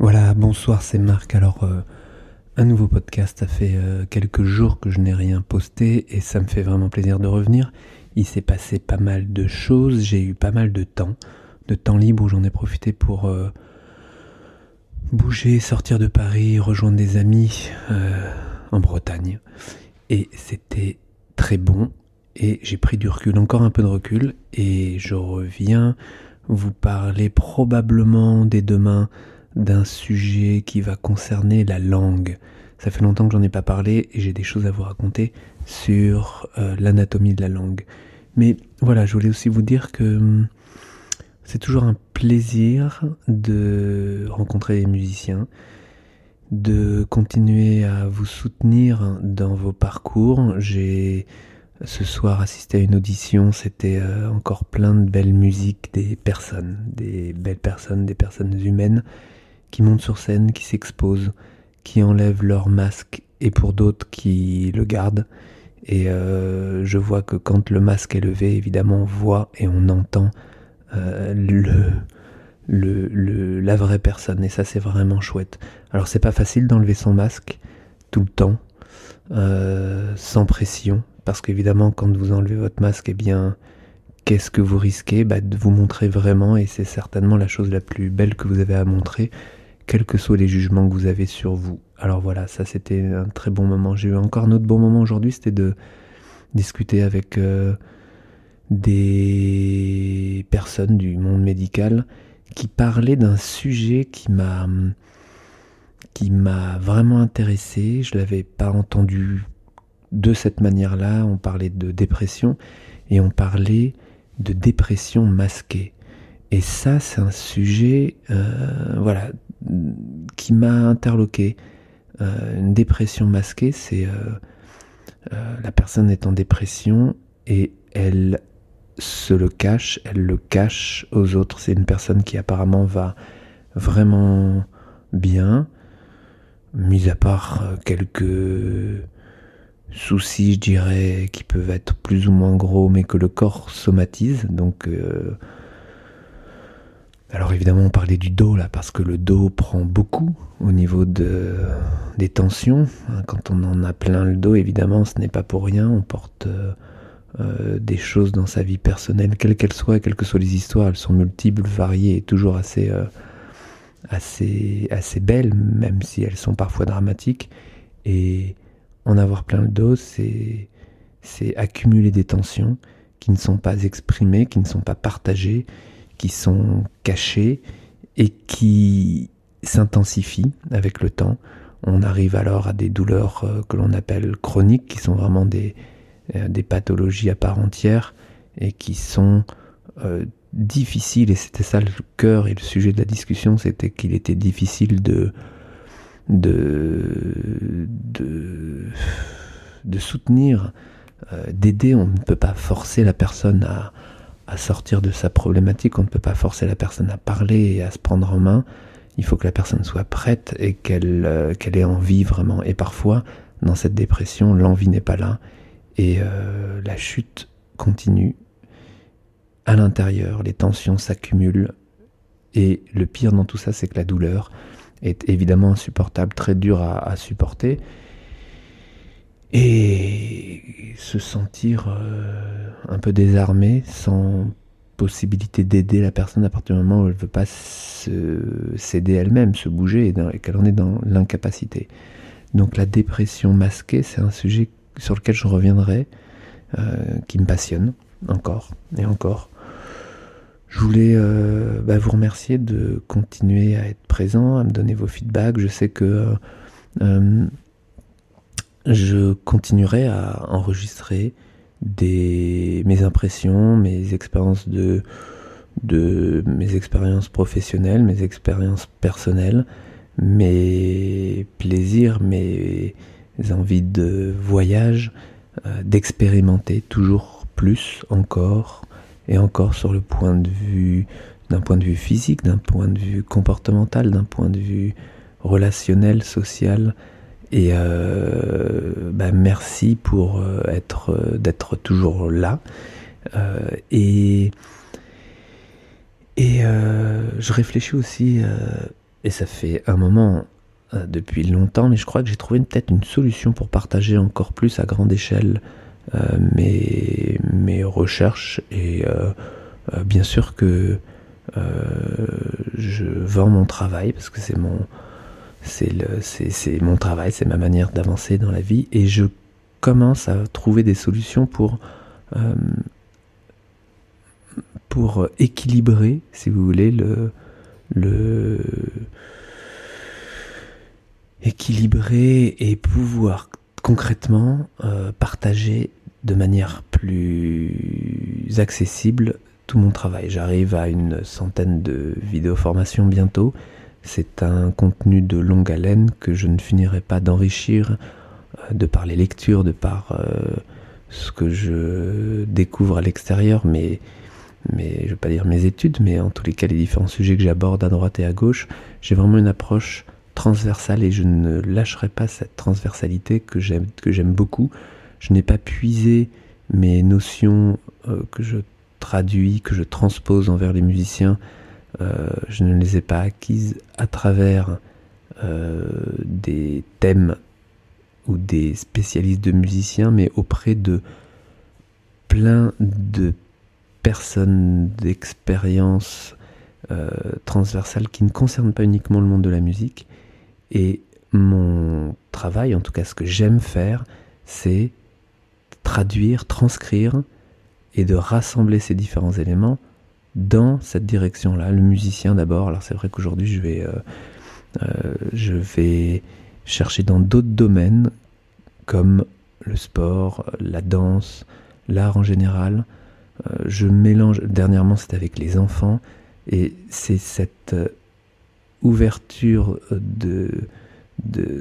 Voilà, bonsoir, c'est Marc. Alors, euh, un nouveau podcast. Ça fait euh, quelques jours que je n'ai rien posté et ça me fait vraiment plaisir de revenir. Il s'est passé pas mal de choses. J'ai eu pas mal de temps, de temps libre où j'en ai profité pour euh, bouger, sortir de Paris, rejoindre des amis en Bretagne. Et c'était très bon. Et j'ai pris du recul, encore un peu de recul. Et je reviens vous parler probablement dès demain d'un sujet qui va concerner la langue. Ça fait longtemps que j'en ai pas parlé et j'ai des choses à vous raconter sur euh, l'anatomie de la langue. Mais voilà, je voulais aussi vous dire que hum, c'est toujours un plaisir de rencontrer des musiciens, de continuer à vous soutenir dans vos parcours. J'ai ce soir assisté à une audition, c'était euh, encore plein de belles musiques, des personnes, des belles personnes, des personnes humaines qui montent sur scène, qui s'exposent, qui enlèvent leur masque, et pour d'autres qui le gardent. Et euh, je vois que quand le masque est levé, évidemment, on voit et on entend euh, le, la vraie personne. Et ça, c'est vraiment chouette. Alors, c'est pas facile d'enlever son masque tout le temps, euh, sans pression, parce qu'évidemment, quand vous enlevez votre masque, eh bien, qu'est-ce que vous risquez? Bah, De vous montrer vraiment, et c'est certainement la chose la plus belle que vous avez à montrer, quels que soient les jugements que vous avez sur vous. Alors voilà, ça c'était un très bon moment. J'ai eu encore un autre bon moment aujourd'hui, c'était de discuter avec euh, des personnes du monde médical qui parlaient d'un sujet qui m'a qui m'a vraiment intéressé. Je l'avais pas entendu de cette manière-là. On parlait de dépression et on parlait de dépression masquée. Et ça, c'est un sujet, euh, voilà, qui m'a interloqué. Euh, une dépression masquée, c'est euh, euh, la personne est en dépression et elle se le cache, elle le cache aux autres. C'est une personne qui apparemment va vraiment bien, mis à part quelques soucis, je dirais, qui peuvent être plus ou moins gros, mais que le corps somatise. Donc alors évidemment on parlait du dos là parce que le dos prend beaucoup au niveau de, des tensions. Quand on en a plein le dos évidemment ce n'est pas pour rien, on porte euh, euh, des choses dans sa vie personnelle, quelles qu'elles soient, quelles que soient les histoires, elles sont multiples, variées et toujours assez, euh, assez, belles, même si elles sont parfois dramatiques. Et en avoir plein le dos, c'est accumuler des tensions qui ne sont pas exprimées, qui ne sont pas partagées qui sont cachés et qui s'intensifient avec le temps. On arrive alors à des douleurs euh, que l'on appelle chroniques, qui sont vraiment des, euh, des pathologies à part entière et qui sont euh, difficiles. Et c'était ça le cœur et le sujet de la discussion, c'était qu'il était difficile de, de, de, de soutenir, d'aider. On ne peut pas forcer la personne à, à sortir de sa problématique. On ne peut pas forcer la personne à parler et à se prendre en main. Il faut que la personne soit prête et qu'elle euh, ait envie vraiment. Et parfois, dans cette dépression, l'envie n'est pas là et euh, la chute continue. À l'intérieur, les tensions s'accumulent et le pire dans tout ça, c'est que la douleur est évidemment insupportable, très dure à supporter et se sentir euh, un peu désarmé, sans possibilité d'aider la personne à partir du moment où elle ne veut pas s'aider elle-même, se bouger et qu'elle en est dans l'incapacité. Donc la dépression masquée, c'est un sujet sur lequel je reviendrai, euh, qui me passionne encore et encore. Je voulais euh, bah, vous remercier de continuer à être présent, à me donner vos feedbacks. Je sais que je continuerai à enregistrer mes impressions, mes expériences de mes expériences professionnelles, mes expériences personnelles, mes plaisirs, mes envies de voyage, euh, d'expérimenter toujours plus, encore et encore sur le point de vue d'un point de vue physique, d'un point de vue comportemental, d'un point de vue relationnel, social, et euh, bah, merci pour euh, euh, d'être toujours là. et je réfléchis aussi et ça fait un moment depuis longtemps, mais je crois que j'ai trouvé peut-être une solution pour partager encore plus à grande échelle mes, mes, recherches. Et bien sûr que je vends mon travail parce que c'est mon, c'est, mon travail, c'est ma manière d'avancer dans la vie. Et je commence à trouver des solutions pour pour équilibrer, si vous voulez, le, le équilibrer et pouvoir concrètement euh, partager de manière plus accessible tout mon travail. J'arrive à une centaine de vidéos formations bientôt. C'est un contenu de longue haleine que je ne finirai pas d'enrichir euh, de par les lectures, de par euh, ce que je découvre à l'extérieur, mais mais je veux pas dire mes études, mais en tous les cas les différents sujets que j'aborde à droite et à gauche, j'ai vraiment une approche transversale et je ne lâcherai pas cette transversalité que j'aime que j'aime beaucoup. Je n'ai pas puisé mes notions euh, que je traduis, que je transpose envers les musiciens, je ne les ai pas acquises à travers euh, des thèmes ou des spécialistes de musiciens, mais auprès de plein de personnes d'expérience euh, transversale qui ne concerne pas uniquement le monde de la musique. Et mon travail, en tout cas ce que j'aime faire, c'est traduire, transcrire et de rassembler ces différents éléments dans cette direction-là. Le musicien d'abord, alors c'est vrai qu'aujourd'hui je vais, euh, euh, je vais chercher dans d'autres domaines comme le sport, la danse, l'art en général, euh, je mélange, dernièrement c'était avec les enfants, et c'est cette ouverture de,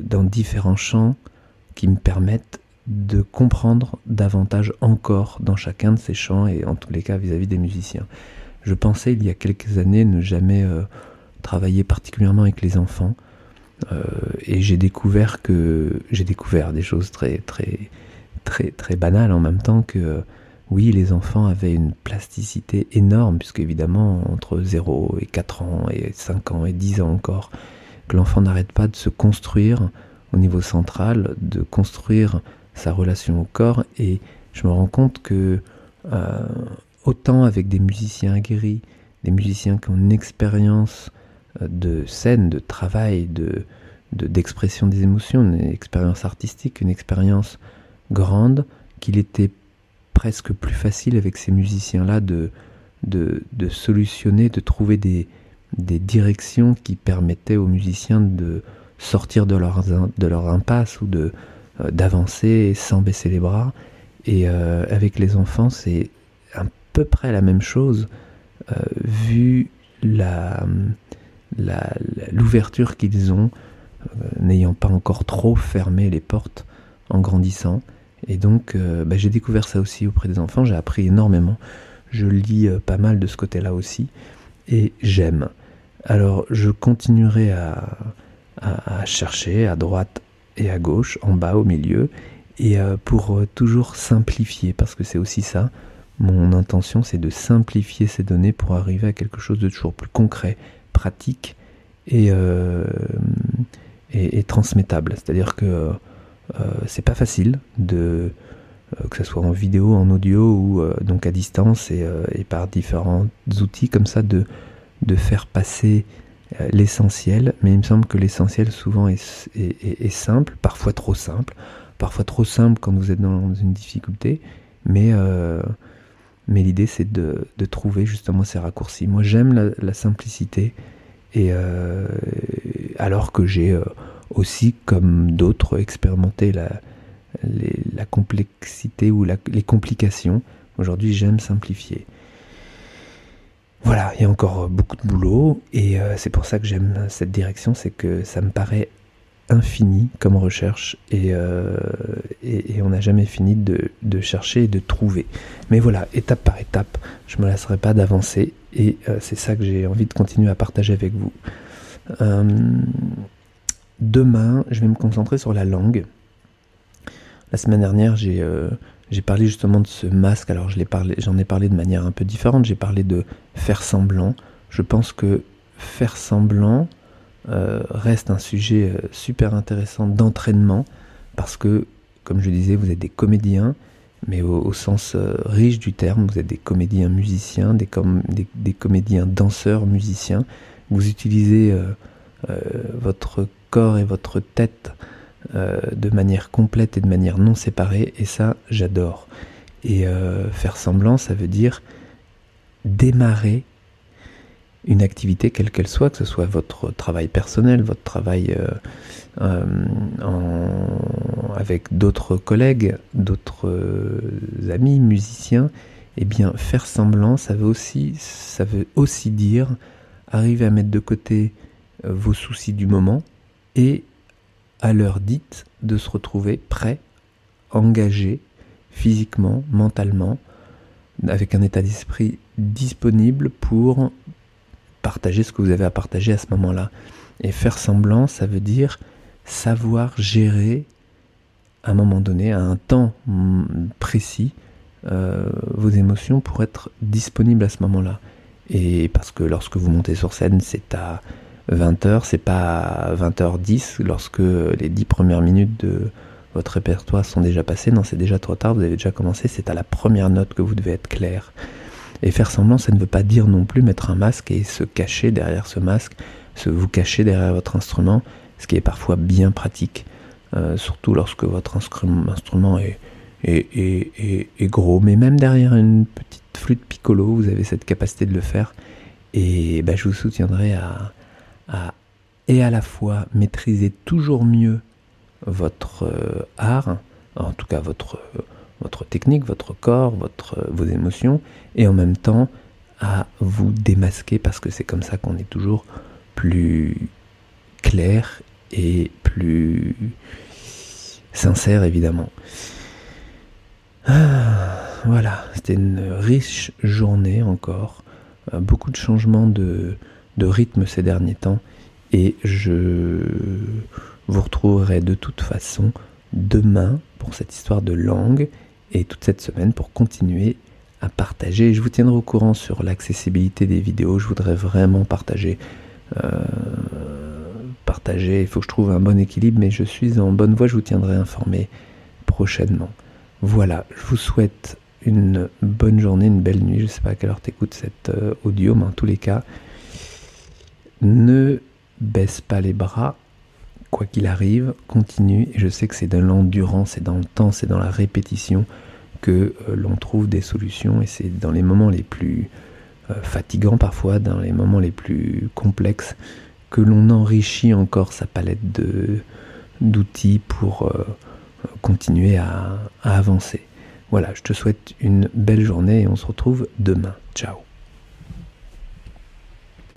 dans différents champs qui me permettent de comprendre davantage encore dans chacun de ces champs et en tous les cas vis-à-vis des musiciens. Je pensais il y a quelques années ne jamais euh, travailler particulièrement avec les enfants. Et j'ai découvert que j'ai découvert des choses très très très très banales en même temps que oui, les enfants avaient une plasticité énorme, puisque évidemment, entre 0 et 4 ans, et 5 ans, et 10 ans encore, que l'enfant n'arrête pas de se construire au niveau central, de construire sa relation au corps, et je me rends compte que euh, autant avec des musiciens aguerris, des musiciens qui ont une expérience euh, de scène, de travail, de d'expression des émotions, une expérience artistique, une expérience grande, qu'il était presque plus facile avec ces musiciens-là de, de, solutionner, de trouver des, des directions qui permettaient aux musiciens de sortir de leur, de leur impasse ou de euh, d'avancer sans baisser les bras. Et euh, avec les enfants, c'est peu près la même chose, euh, vu l'ouverture qu'ils ont, n'ayant pas encore trop fermé les portes en grandissant. Et donc, euh, bah, j'ai découvert ça aussi auprès des enfants. J'ai appris énormément. Je lis euh, pas mal de ce côté-là aussi. Et j'aime. Alors, je continuerai à, chercher à droite et à gauche, en bas, au milieu, et euh, pour toujours simplifier, parce que c'est aussi ça. Mon intention, c'est de simplifier ces données pour arriver à quelque chose de toujours plus concret, pratique et, et transmettable. C'est-à-dire que euh, c'est pas facile de euh, que ce soit en vidéo, en audio ou euh, donc à distance et, par différents outils comme ça de, faire passer l'essentiel, mais il me semble que l'essentiel souvent est, simple, parfois trop simple, parfois trop simple quand vous êtes dans une difficulté, mais l'idée c'est de, de, trouver justement ces raccourcis. Moi j'aime la, simplicité, et alors que j'ai aussi, comme d'autres, expérimenter la, la complexité ou les complications. Aujourd'hui, j'aime simplifier. Voilà, il y a encore beaucoup de boulot et euh, c'est pour ça que j'aime cette direction, c'est que ça me paraît infini comme recherche et, euh, et, on n'a jamais fini de, chercher et de trouver. Mais voilà, étape par étape, je ne me lasserai pas d'avancer et euh, c'est ça que j'ai envie de continuer à partager avec vous. Demain, je vais me concentrer sur la langue. La semaine dernière, j'ai euh, parlé justement de ce masque. Alors, j'en ai, parlé de manière un peu différente. J'ai parlé de faire semblant. Je pense que faire semblant, reste un sujet super intéressant d'entraînement parce que, comme je disais, vous êtes des comédiens, mais au, sens riche du terme, vous êtes des comédiens musiciens, des, des, comédiens danseurs musiciens. Vous utilisez votre corps et votre tête de manière complète et de manière non séparée, et ça, j'adore. Et faire semblant, ça veut dire démarrer une activité quelle qu'elle soit, que ce soit votre travail personnel, votre travail euh, euh, avec d'autres collègues, d'autres euh, amis musiciens, eh bien faire semblant, ça veut aussi, ça veut aussi dire arriver à mettre de côté vos soucis du moment et à l'heure dite de se retrouver prêt, engagé physiquement, mentalement, avec un état d'esprit disponible pour partager ce que vous avez à partager à ce moment-là. Et faire semblant, ça veut dire savoir gérer à un moment donné, à un temps précis, euh, vos émotions pour être disponible à ce moment-là. Et parce que lorsque vous montez sur scène, c'est à 20h, c'est pas à 20h10, lorsque les 10 premières minutes de votre répertoire sont déjà passées, non, c'est déjà trop tard, vous avez déjà commencé, c'est à la première note que vous devez être clair. Et faire semblant, ça ne veut pas dire non plus mettre un masque et se cacher derrière ce masque, se vous cacher derrière votre instrument, ce qui est parfois bien pratique, euh, surtout lorsque votre instrument est, est, gros. Mais même derrière une petite flûte piccolo, vous avez cette capacité de le faire. Et ben, je vous soutiendrai à, à, et à la fois maîtriser toujours mieux votre euh, art, en tout cas votre votre technique, votre corps, votre, vos émotions, et en même temps à vous démasquer parce que c'est comme ça qu'on est toujours plus clair et plus sincère évidemment. Ah, voilà, c'était une riche journée encore, euh, beaucoup de changements de rythme ces derniers temps, et je vous retrouverai de toute façon demain pour cette histoire de langue et toute cette semaine pour continuer à partager. Je vous tiendrai au courant sur l'accessibilité des vidéos. Je voudrais vraiment partager. Euh, partager. Il faut que je trouve un bon équilibre, mais je suis en bonne voie. Je vous tiendrai informé prochainement. Voilà, je vous souhaite une bonne journée, une belle nuit. Je ne sais pas à quelle heure tu écoutes cet euh, audio, mais en tous les cas, ne baisse pas les bras quoi qu'il arrive, continue. Et je sais que c'est dans l'endurance, c'est dans le temps, c'est dans la répétition que euh, l'on trouve des solutions. Et c'est dans les moments les plus euh, fatigants parfois, dans les moments les plus complexes, que l'on enrichit encore sa palette d'outils pour euh, continuer à avancer. Voilà, je te souhaite une belle journée et on se retrouve demain. Ciao